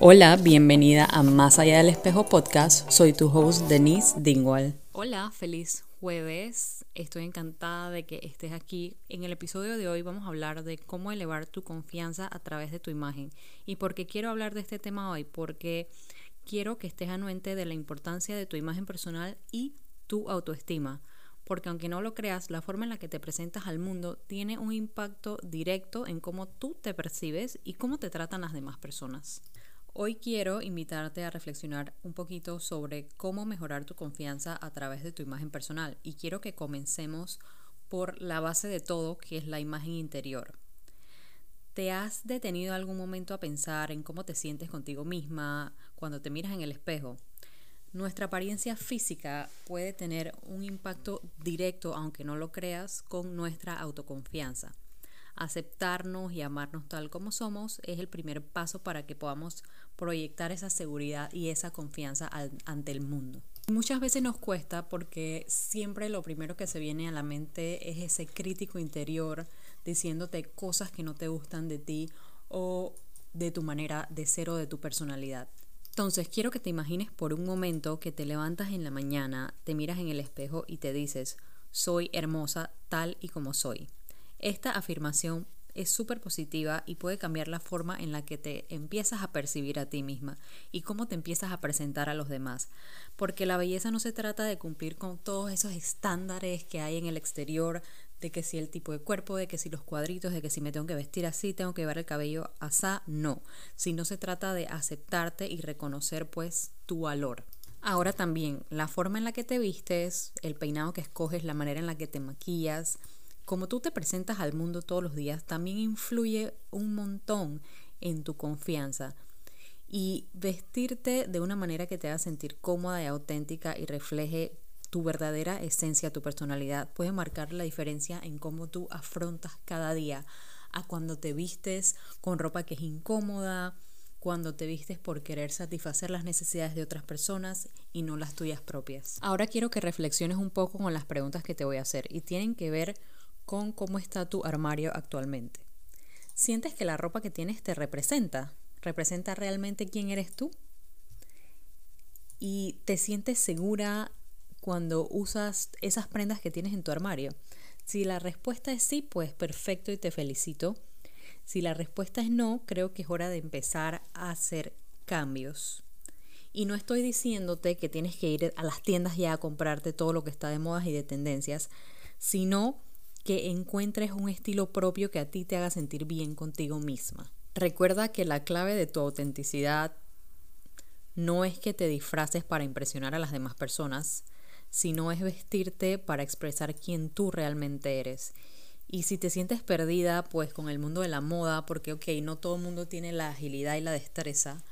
Hola, bienvenida a Más Allá del Espejo Podcast. Soy tu host Denise Dingwall. Hola, feliz jueves. Estoy encantada de que estés aquí. En el episodio de hoy vamos a hablar de cómo elevar tu confianza a través de tu imagen. ¿Y por qué quiero hablar de este tema hoy? Porque quiero que estés anuente de la importancia de tu imagen personal y tu autoestima porque aunque no lo creas, la forma en la que te presentas al mundo tiene un impacto directo en cómo tú te percibes y cómo te tratan las demás personas. Hoy quiero invitarte a reflexionar un poquito sobre cómo mejorar tu confianza a través de tu imagen personal y quiero que comencemos por la base de todo, que es la imagen interior. ¿Te has detenido algún momento a pensar en cómo te sientes contigo misma cuando te miras en el espejo? Nuestra apariencia física puede tener un impacto directo, aunque no lo creas, con nuestra autoconfianza. Aceptarnos y amarnos tal como somos es el primer paso para que podamos proyectar esa seguridad y esa confianza ante el mundo. Muchas veces nos cuesta porque siempre lo primero que se viene a la mente es ese crítico interior diciéndote cosas que no te gustan de ti o de tu manera de ser o de tu personalidad. Entonces, quiero que te imagines por un momento que te levantas en la mañana, te miras en el espejo y te dices, soy hermosa tal y como soy. Esta afirmación es súper positiva y puede cambiar la forma en la que te empiezas a percibir a ti misma y cómo te empiezas a presentar a los demás. Porque la belleza no se trata de cumplir con todos esos estándares que hay en el exterior de que si el tipo de cuerpo, de que si los cuadritos, de que si me tengo que vestir así, tengo que llevar el cabello asá, no. Sino se trata de aceptarte y reconocer pues tu valor. Ahora también, la forma en la que te vistes, el peinado que escoges, la manera en la que te maquillas, como tú te presentas al mundo todos los días, también influye un montón en tu confianza. Y vestirte de una manera que te haga sentir cómoda y auténtica y refleje tu verdadera esencia, tu personalidad, puede marcar la diferencia en cómo tú afrontas cada día a cuando te vistes con ropa que es incómoda, cuando te vistes por querer satisfacer las necesidades de otras personas y no las tuyas propias. Ahora quiero que reflexiones un poco con las preguntas que te voy a hacer y tienen que ver con cómo está tu armario actualmente. ¿Sientes que la ropa que tienes te representa? ¿Representa realmente quién eres tú? ¿Y te sientes segura cuando usas esas prendas que tienes en tu armario? Si la respuesta es sí, pues perfecto y te felicito. Si la respuesta es no, creo que es hora de empezar a hacer cambios. Y no estoy diciéndote que tienes que ir a las tiendas ya a comprarte todo lo que está de modas y de tendencias, sino que encuentres un estilo propio que a ti te haga sentir bien contigo misma. Recuerda que la clave de tu autenticidad no es que te disfraces para impresionar a las demás personas, sino es vestirte para expresar quién tú realmente eres. Y si te sientes perdida, pues con el mundo de la moda, porque ok, no todo el mundo tiene la agilidad y la destreza,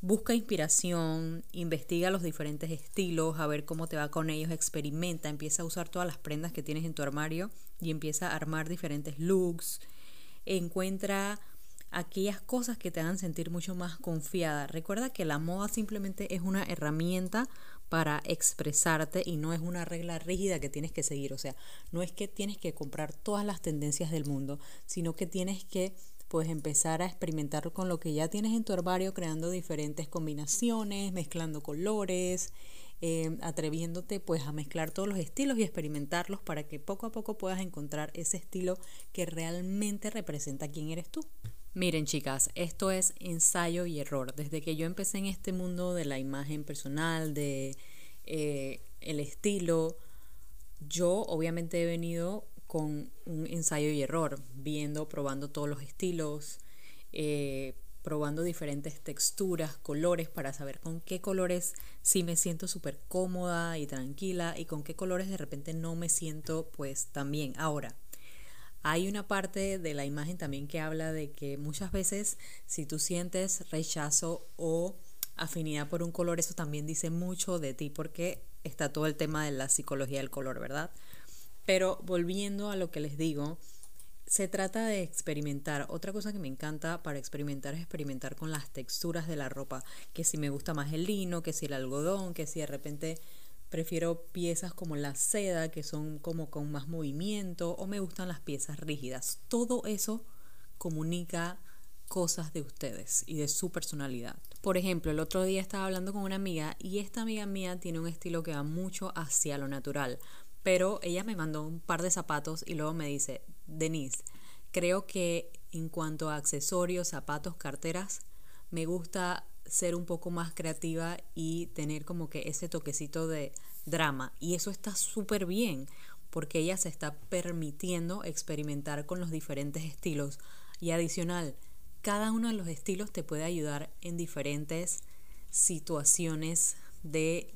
busca inspiración, investiga los diferentes estilos, a ver cómo te va con ellos, experimenta, empieza a usar todas las prendas que tienes en tu armario y empieza a armar diferentes looks, encuentra aquellas cosas que te hagan sentir mucho más confiada. Recuerda que la moda simplemente es una herramienta para expresarte y no es una regla rígida que tienes que seguir. O sea, no es que tienes que comprar todas las tendencias del mundo, sino que tienes que pues empezar a experimentar con lo que ya tienes en tu armario, creando diferentes combinaciones, mezclando colores, eh, atreviéndote pues a mezclar todos los estilos y experimentarlos para que poco a poco puedas encontrar ese estilo que realmente representa quién eres tú. Miren chicas, esto es ensayo y error. Desde que yo empecé en este mundo de la imagen personal, de eh, el estilo, yo obviamente he venido con un ensayo y error, viendo, probando todos los estilos, eh, probando diferentes texturas, colores, para saber con qué colores sí me siento súper cómoda y tranquila y con qué colores de repente no me siento pues tan bien. Ahora, hay una parte de la imagen también que habla de que muchas veces si tú sientes rechazo o afinidad por un color, eso también dice mucho de ti porque está todo el tema de la psicología del color, ¿verdad? Pero volviendo a lo que les digo, se trata de experimentar. Otra cosa que me encanta para experimentar es experimentar con las texturas de la ropa, que si me gusta más el lino, que si el algodón, que si de repente Prefiero piezas como la seda, que son como con más movimiento, o me gustan las piezas rígidas. Todo eso comunica cosas de ustedes y de su personalidad. Por ejemplo, el otro día estaba hablando con una amiga y esta amiga mía tiene un estilo que va mucho hacia lo natural, pero ella me mandó un par de zapatos y luego me dice, Denise, creo que en cuanto a accesorios, zapatos, carteras, me gusta ser un poco más creativa y tener como que ese toquecito de drama. Y eso está súper bien porque ella se está permitiendo experimentar con los diferentes estilos. Y adicional, cada uno de los estilos te puede ayudar en diferentes situaciones de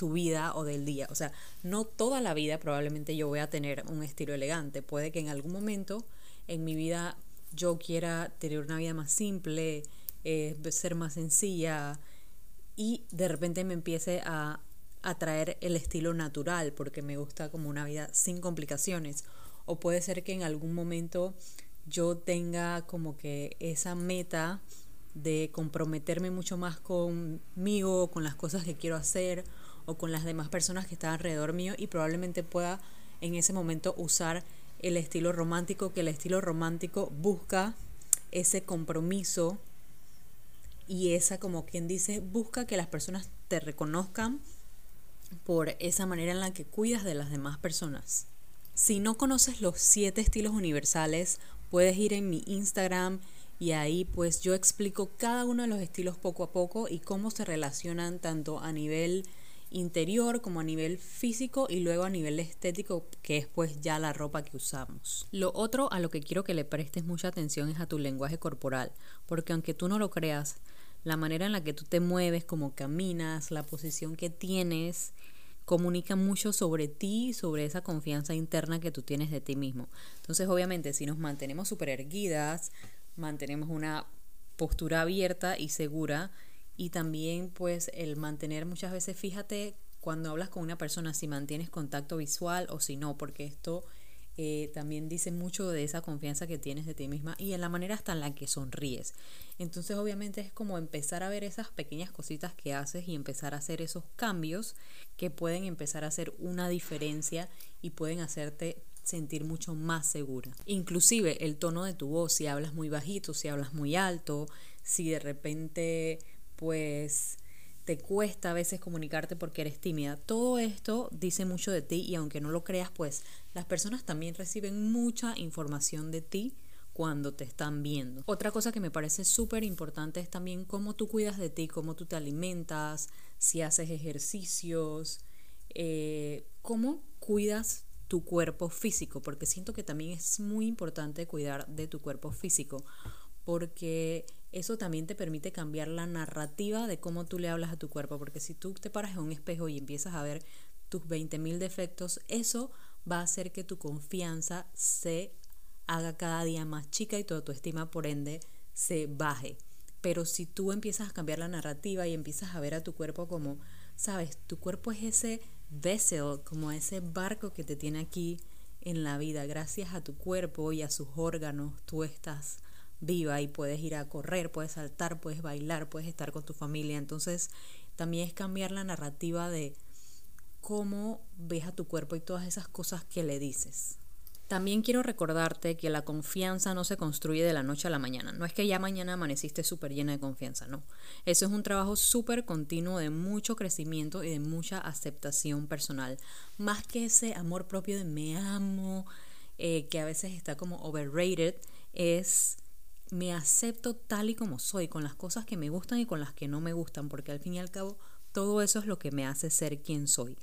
tu vida o del día. O sea, no toda la vida probablemente yo voy a tener un estilo elegante. Puede que en algún momento en mi vida yo quiera tener una vida más simple, eh, ser más sencilla y de repente me empiece a atraer el estilo natural porque me gusta como una vida sin complicaciones. O puede ser que en algún momento yo tenga como que esa meta de comprometerme mucho más conmigo, con las cosas que quiero hacer o con las demás personas que están alrededor mío y probablemente pueda en ese momento usar el estilo romántico, que el estilo romántico busca ese compromiso y esa como quien dice, busca que las personas te reconozcan por esa manera en la que cuidas de las demás personas. Si no conoces los siete estilos universales, puedes ir en mi Instagram y ahí pues yo explico cada uno de los estilos poco a poco y cómo se relacionan tanto a nivel interior como a nivel físico y luego a nivel estético que es pues ya la ropa que usamos. Lo otro a lo que quiero que le prestes mucha atención es a tu lenguaje corporal, porque aunque tú no lo creas, la manera en la que tú te mueves, como caminas, la posición que tienes, comunica mucho sobre ti, sobre esa confianza interna que tú tienes de ti mismo. Entonces, obviamente, si nos mantenemos súper erguidas, mantenemos una postura abierta y segura, y también pues el mantener muchas veces, fíjate cuando hablas con una persona si mantienes contacto visual o si no, porque esto eh, también dice mucho de esa confianza que tienes de ti misma y en la manera hasta en la que sonríes. Entonces obviamente es como empezar a ver esas pequeñas cositas que haces y empezar a hacer esos cambios que pueden empezar a hacer una diferencia y pueden hacerte sentir mucho más segura. Inclusive el tono de tu voz, si hablas muy bajito, si hablas muy alto, si de repente pues te cuesta a veces comunicarte porque eres tímida. Todo esto dice mucho de ti y aunque no lo creas, pues las personas también reciben mucha información de ti cuando te están viendo. Otra cosa que me parece súper importante es también cómo tú cuidas de ti, cómo tú te alimentas, si haces ejercicios, eh, cómo cuidas tu cuerpo físico, porque siento que también es muy importante cuidar de tu cuerpo físico, porque eso también te permite cambiar la narrativa de cómo tú le hablas a tu cuerpo, porque si tú te paras en un espejo y empiezas a ver tus 20.000 defectos, eso va a hacer que tu confianza se haga cada día más chica y tu autoestima por ende se baje. Pero si tú empiezas a cambiar la narrativa y empiezas a ver a tu cuerpo como, sabes, tu cuerpo es ese vessel, como ese barco que te tiene aquí en la vida, gracias a tu cuerpo y a sus órganos, tú estás viva y puedes ir a correr, puedes saltar, puedes bailar, puedes estar con tu familia. Entonces, también es cambiar la narrativa de cómo ves a tu cuerpo y todas esas cosas que le dices. También quiero recordarte que la confianza no se construye de la noche a la mañana. No es que ya mañana amaneciste súper llena de confianza, no. Eso es un trabajo súper continuo de mucho crecimiento y de mucha aceptación personal. Más que ese amor propio de me amo, eh, que a veces está como overrated, es me acepto tal y como soy, con las cosas que me gustan y con las que no me gustan, porque al fin y al cabo todo eso es lo que me hace ser quien soy.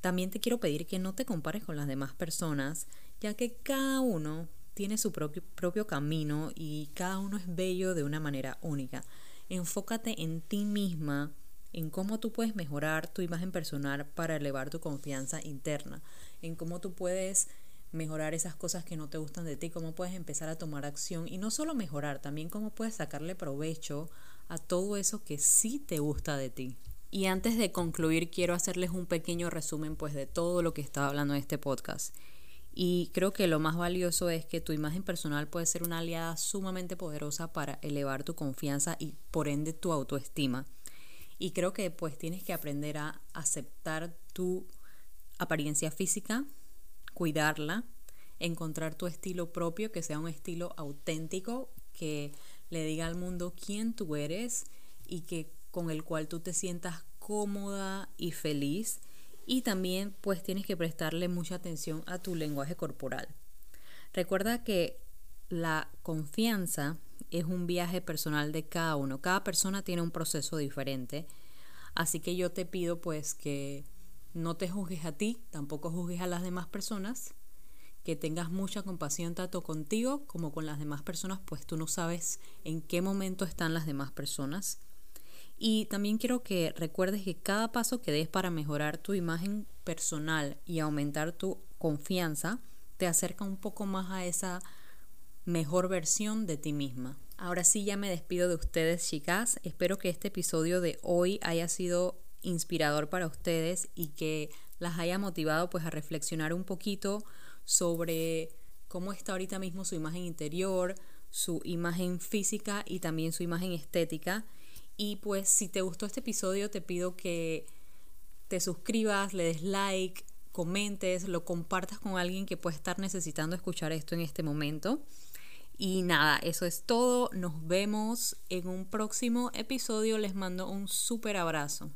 También te quiero pedir que no te compares con las demás personas, ya que cada uno tiene su propio, propio camino y cada uno es bello de una manera única. Enfócate en ti misma, en cómo tú puedes mejorar tu imagen personal para elevar tu confianza interna, en cómo tú puedes mejorar esas cosas que no te gustan de ti, cómo puedes empezar a tomar acción y no solo mejorar, también cómo puedes sacarle provecho a todo eso que sí te gusta de ti. Y antes de concluir, quiero hacerles un pequeño resumen pues de todo lo que estaba hablando en este podcast. Y creo que lo más valioso es que tu imagen personal puede ser una aliada sumamente poderosa para elevar tu confianza y por ende tu autoestima. Y creo que pues tienes que aprender a aceptar tu apariencia física, cuidarla, encontrar tu estilo propio, que sea un estilo auténtico, que le diga al mundo quién tú eres y que con el cual tú te sientas cómoda y feliz y también pues tienes que prestarle mucha atención a tu lenguaje corporal. Recuerda que la confianza es un viaje personal de cada uno. Cada persona tiene un proceso diferente. Así que yo te pido pues que no te juzgues a ti, tampoco juzgues a las demás personas, que tengas mucha compasión tanto contigo como con las demás personas, pues tú no sabes en qué momento están las demás personas. Y también quiero que recuerdes que cada paso que des para mejorar tu imagen personal y aumentar tu confianza te acerca un poco más a esa mejor versión de ti misma. Ahora sí ya me despido de ustedes, chicas. Espero que este episodio de hoy haya sido inspirador para ustedes y que las haya motivado pues a reflexionar un poquito sobre cómo está ahorita mismo su imagen interior, su imagen física y también su imagen estética y pues si te gustó este episodio te pido que te suscribas, le des like, comentes, lo compartas con alguien que puede estar necesitando escuchar esto en este momento. Y nada, eso es todo. Nos vemos en un próximo episodio. Les mando un súper abrazo.